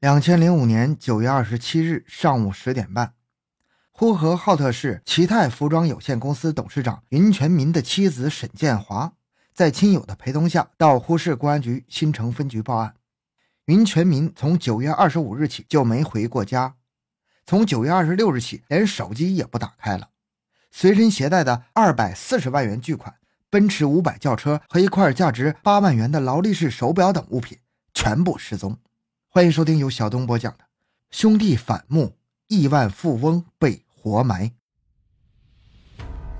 两千零五年九月二十七日上午十点半，呼和浩特市奇泰服装有限公司董事长云全民的妻子沈建华，在亲友的陪同下到呼市公安局新城分局报案。云全民从九月二十五日起就没回过家，从九月二十六日起连手机也不打开了，随身携带的二百四十万元巨款奔驰五百轿车和一块价值八万元的劳力士手表等物品全部失踪。欢迎收听由小东播讲的《兄弟反目，亿万富翁被活埋》。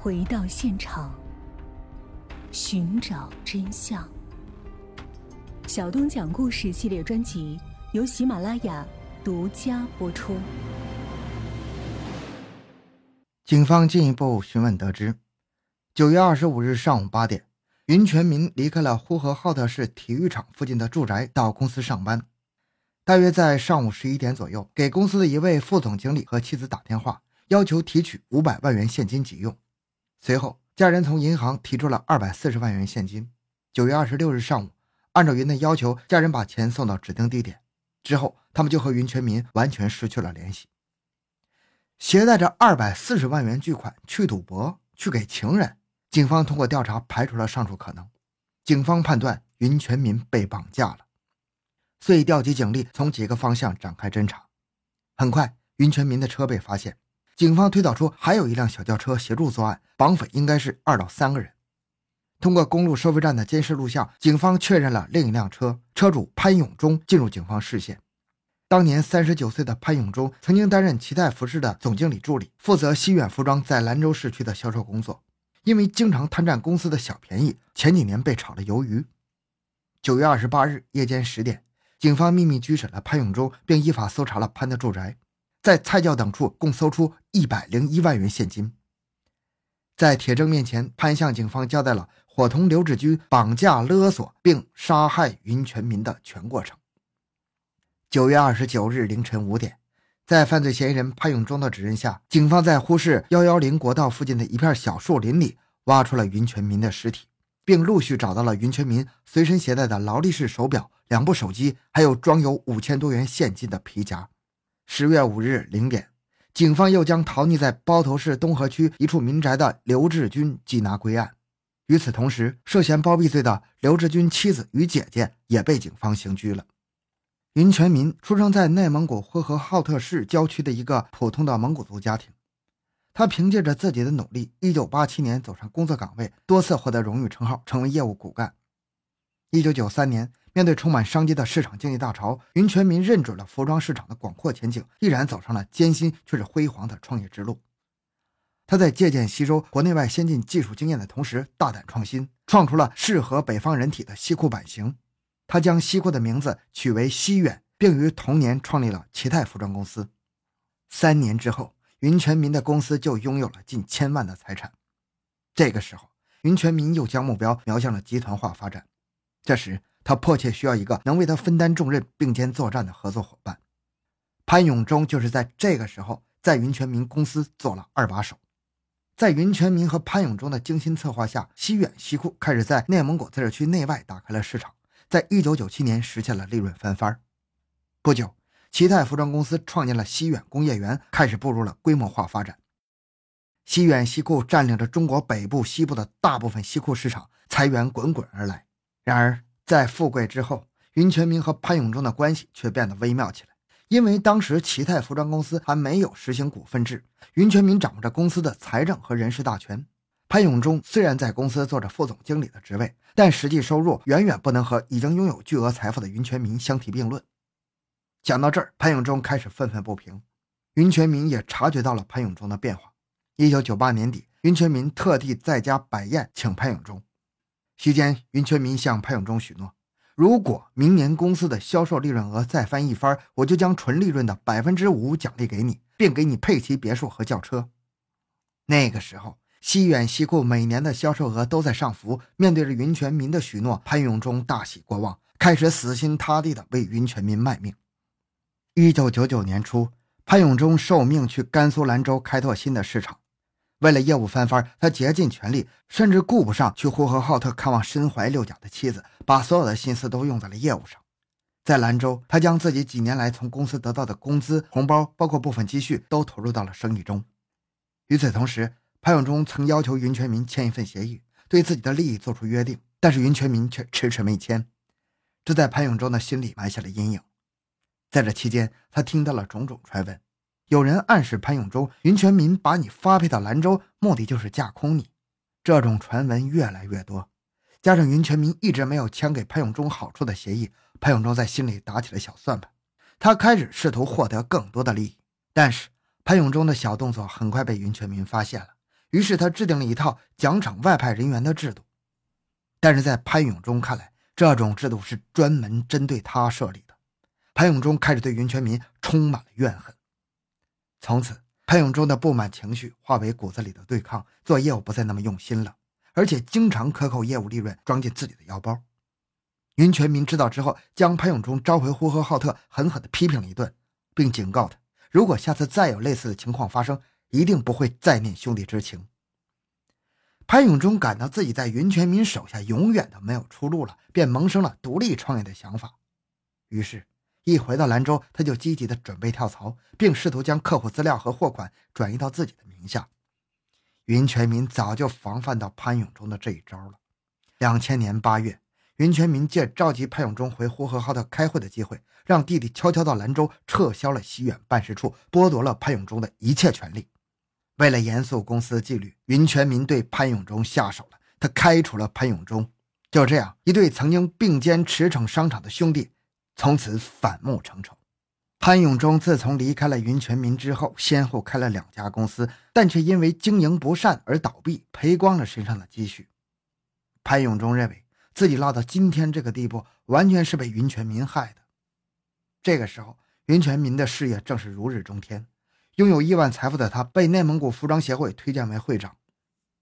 回到现场，寻找真相。小东讲故事系列专辑由喜马拉雅独家播出。警方进一步询问得知，九月二十五日上午八点，云全民离开了呼和浩特市体育场附近的住宅，到公司上班。大约在上午十一点左右，给公司的一位副总经理和妻子打电话，要求提取五百万元现金急用。随后，家人从银行提出了二百四十万元现金。九月二十六日上午，按照云的要求，家人把钱送到指定地点之后，他们就和云全民完全失去了联系。携带着二百四十万元巨款去赌博，去给情人，警方通过调查排除了上述可能。警方判断云全民被绑架了。遂调集警力从几个方向展开侦查。很快，云全民的车被发现，警方推导出还有一辆小轿车协助作案，绑匪应该是二到三个人。通过公路收费站的监视录像，警方确认了另一辆车车主潘永忠进入警方视线。当年三十九岁的潘永忠曾经担任奇泰服饰的总经理助理，负责西远服装在兰州市区的销售工作。因为经常贪占公司的小便宜，前几年被炒了鱿鱼。九月二十八日夜间十点。警方秘密拘审了潘永忠，并依法搜查了潘的住宅，在菜窖等处共搜出一百零一万元现金。在铁证面前，潘向警方交代了伙同刘志军绑架勒索并杀害云全民的全过程。九月二十九日凌晨五点，在犯罪嫌疑人潘永忠的指认下，警方在呼市幺幺零国道附近的一片小树林里挖出了云全民的尸体。并陆续找到了云全民随身携带的劳力士手表、两部手机，还有装有五千多元现金的皮夹。十月五日零点，警方又将逃匿在包头市东河区一处民宅的刘志军缉拿归案。与此同时，涉嫌包庇罪的刘志军妻子与姐姐也被警方刑拘了。云全民出生在内蒙古呼和浩特市郊区的一个普通的蒙古族家庭。他凭借着自己的努力，一九八七年走上工作岗位，多次获得荣誉称号，成为业务骨干。一九九三年，面对充满商机的市场经济大潮，云全民认准了服装市场的广阔前景，毅然走上了艰辛却是辉煌的创业之路。他在借鉴吸收国内外先进技术经验的同时，大胆创新，创出了适合北方人体的西裤版型。他将西裤的名字取为西远，并于同年创立了奇泰服装公司。三年之后。云全民的公司就拥有了近千万的财产。这个时候，云全民又将目标瞄向了集团化发展。这时，他迫切需要一个能为他分担重任、并肩作战的合作伙伴。潘永忠就是在这个时候在云全民公司做了二把手。在云全民和潘永忠的精心策划下，西远西库开始在内蒙古自治区内外打开了市场，在一九九七年实现了利润翻番。不久。齐泰服装公司创建了西远工业园，开始步入了规模化发展。西远西裤占领着中国北部、西部的大部分西裤市场，财源滚滚而来。然而，在富贵之后，云全民和潘永忠的关系却变得微妙起来。因为当时齐泰服装公司还没有实行股份制，云全民掌握着公司的财政和人事大权。潘永忠虽然在公司做着副总经理的职位，但实际收入远远不能和已经拥有巨额财富的云全民相提并论。讲到这儿，潘永忠开始愤愤不平。云全民也察觉到了潘永忠的变化。一九九八年底，云全民特地在家摆宴请潘永忠。期间，云全民向潘永忠许诺，如果明年公司的销售利润额再翻一番，我就将纯利润的百分之五奖励给你，并给你配齐别墅和轿车。那个时候，西远西库每年的销售额都在上浮。面对着云全民的许诺，潘永忠大喜过望，开始死心塌地地为云全民卖命。一九九九年初，潘永忠受命去甘肃兰州开拓新的市场。为了业务翻番，他竭尽全力，甚至顾不上去呼和浩特看望身怀六甲的妻子，把所有的心思都用在了业务上。在兰州，他将自己几年来从公司得到的工资、红包，包括部分积蓄，都投入到了生意中。与此同时，潘永忠曾要求云全民签一份协议，对自己的利益做出约定，但是云全民却迟迟没签，这在潘永忠的心里埋下了阴影。在这期间，他听到了种种传闻，有人暗示潘永忠，云全民把你发配到兰州，目的就是架空你。这种传闻越来越多，加上云全民一直没有签给潘永忠好处的协议。潘永忠在心里打起了小算盘，他开始试图获得更多的利益。但是潘永忠的小动作很快被云全民发现了，于是他制定了一套奖惩外派人员的制度。但是在潘永忠看来，这种制度是专门针对他设立的。潘永忠开始对云全民充满了怨恨。从此，潘永忠的不满情绪化为骨子里的对抗，做业务不再那么用心了，而且经常克扣业务利润，装进自己的腰包。云全民知道之后，将潘永忠召回呼和浩特，狠狠地批评了一顿，并警告他：如果下次再有类似的情况发生，一定不会再念兄弟之情。潘永忠感到自己在云全民手下永远都没有出路了，便萌生了独立创业的想法。于是，一回到兰州，他就积极地准备跳槽，并试图将客户资料和货款转移到自己的名下。云全民早就防范到潘永忠的这一招了。两千年八月。云全民借召集潘永忠回呼和浩特开会的机会，让弟弟悄悄到兰州撤销了西远办事处，剥夺了潘永忠的一切权利。为了严肃公司纪律，云全民对潘永忠下手了，他开除了潘永忠。就这样，一对曾经并肩驰骋商场的兄弟，从此反目成仇。潘永忠自从离开了云全民之后，先后开了两家公司，但却因为经营不善而倒闭，赔光了身上的积蓄。潘永忠认为。自己落到今天这个地步，完全是被云全民害的。这个时候，云全民的事业正是如日中天，拥有亿万财富的他被内蒙古服装协会推荐为会长。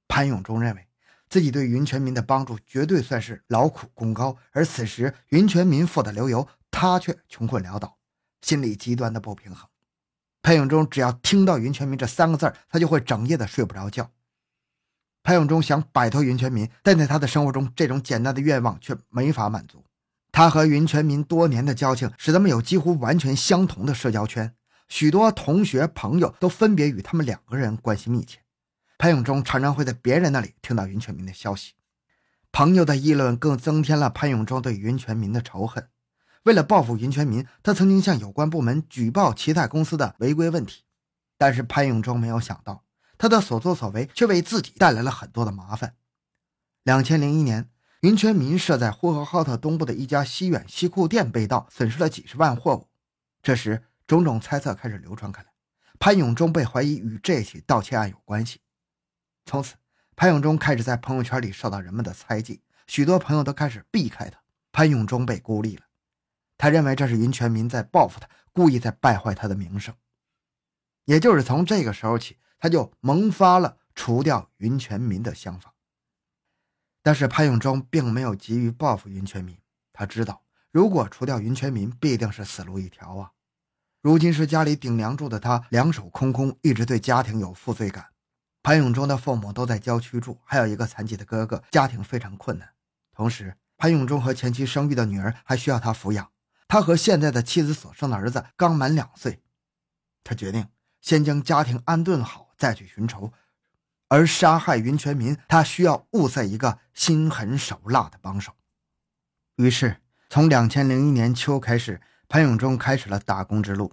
潘永忠认为自己对云全民的帮助绝对算是劳苦功高，而此时云全民富得流油，他却穷困潦倒，心里极端的不平衡。潘永忠只要听到“云全民”这三个字他就会整夜的睡不着觉。潘永忠想摆脱云全民，但在他的生活中，这种简单的愿望却没法满足。他和云全民多年的交情，使他们有几乎完全相同的社交圈，许多同学朋友都分别与他们两个人关系密切。潘永忠常常会在别人那里听到云全民的消息，朋友的议论更增添了潘永忠对云全民的仇恨。为了报复云全民，他曾经向有关部门举报其他公司的违规问题，但是潘永忠没有想到。他的所作所为却为自己带来了很多的麻烦。两千零一年，云全民设在呼和浩特东部的一家西远西库店被盗，损失了几十万货物。这时，种种猜测开始流传开来，潘永忠被怀疑与这起盗窃案有关系。从此，潘永忠开始在朋友圈里受到人们的猜忌，许多朋友都开始避开他。潘永忠被孤立了，他认为这是云全民在报复他，故意在败坏他的名声。也就是从这个时候起。他就萌发了除掉云全民的想法，但是潘永忠并没有急于报复云全民。他知道，如果除掉云全民，必定是死路一条啊！如今是家里顶梁柱的他，两手空空，一直对家庭有负罪感。潘永忠的父母都在郊区住，还有一个残疾的哥哥，家庭非常困难。同时，潘永忠和前妻生育的女儿还需要他抚养。他和现在的妻子所生的儿子刚满两岁，他决定先将家庭安顿好。再去寻仇，而杀害云全民，他需要物色一个心狠手辣的帮手。于是，从两千零一年秋开始，潘永忠开始了打工之路。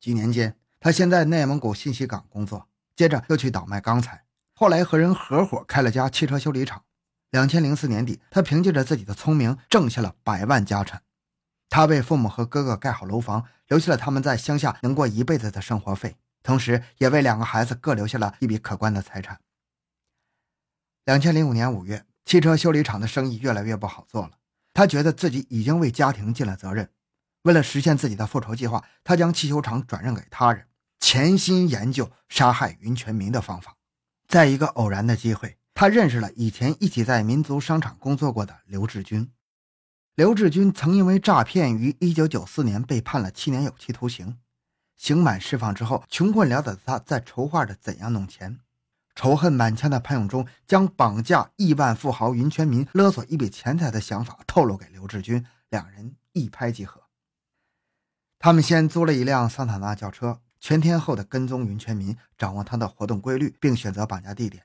几年间，他先在内蒙古信息港工作，接着又去倒卖钢材，后来和人合伙开了家汽车修理厂。两千零四年底，他凭借着自己的聪明，挣下了百万家产。他为父母和哥哥盖好楼房，留下了他们在乡下能过一辈子的生活费。同时，也为两个孩子各留下了一笔可观的财产。两千零五年五月，汽车修理厂的生意越来越不好做了。他觉得自己已经为家庭尽了责任，为了实现自己的复仇计划，他将汽修厂转让给他人，潜心研究杀害云全民的方法。在一个偶然的机会，他认识了以前一起在民族商场工作过的刘志军。刘志军曾因为诈骗，于一九九四年被判了七年有期徒刑。刑满释放之后，穷困潦倒的他在筹划着怎样弄钱。仇恨满腔的潘永忠将绑架亿万富豪云全民、勒索一笔钱财的想法透露给刘志军，两人一拍即合。他们先租了一辆桑塔纳轿车，全天候的跟踪云全民，掌握他的活动规律，并选择绑架地点。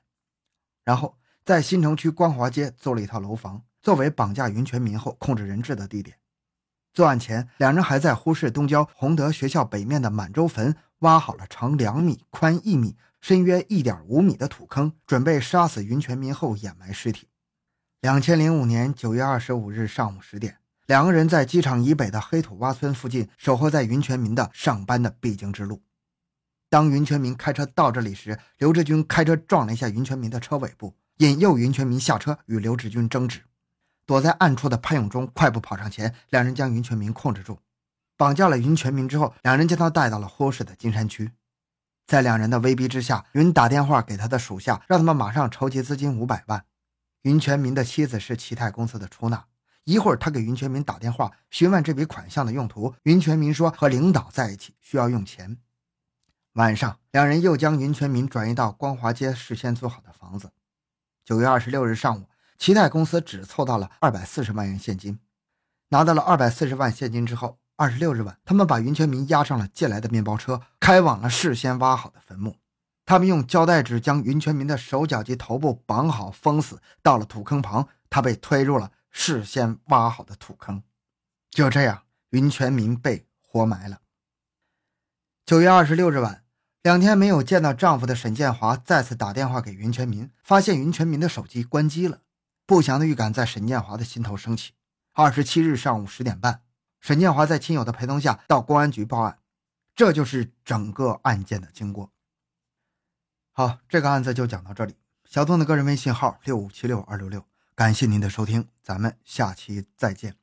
然后在新城区光华街租了一套楼房，作为绑架云全民后控制人质的地点。作案前，两人还在呼市东郊洪德学校北面的满洲坟挖好了长两米、宽一米、深约一点五米的土坑，准备杀死云全民后掩埋尸体。两千零五年九月二十五日上午十点。两个人在机场以北的黑土洼村附近守候在云全民的上班的必经之路。当云全民开车到这里时，刘志军开车撞了一下云全民的车尾部，引诱云全民下车与刘志军争执。躲在暗处的潘永忠快步跑上前，两人将云全民控制住，绑架了云全民之后，两人将他带到了呼市的金山区。在两人的威逼之下，云打电话给他的属下，让他们马上筹集资金五百万。云全民的妻子是齐泰公司的出纳。一会儿，他给云全民打电话询问这笔款项的用途。云全民说和领导在一起需要用钱。晚上，两人又将云全民转移到光华街事先租好的房子。九月二十六日上午，齐泰公司只凑到了二百四十万元现金。拿到了二百四十万现金之后，二十六日晚，他们把云全民押上了借来的面包车，开往了事先挖好的坟墓。他们用胶带纸将云全民的手脚及头部绑好封死。到了土坑旁，他被推入了。事先挖好的土坑，就这样，云全民被活埋了。九月二十六日晚，两天没有见到丈夫的沈建华再次打电话给云全民，发现云全民的手机关机了。不祥的预感在沈建华的心头升起。二十七日上午十点半，沈建华在亲友的陪同下到公安局报案。这就是整个案件的经过。好，这个案子就讲到这里。小东的个人微信号六五七六二六六。感谢您的收听，咱们下期再见。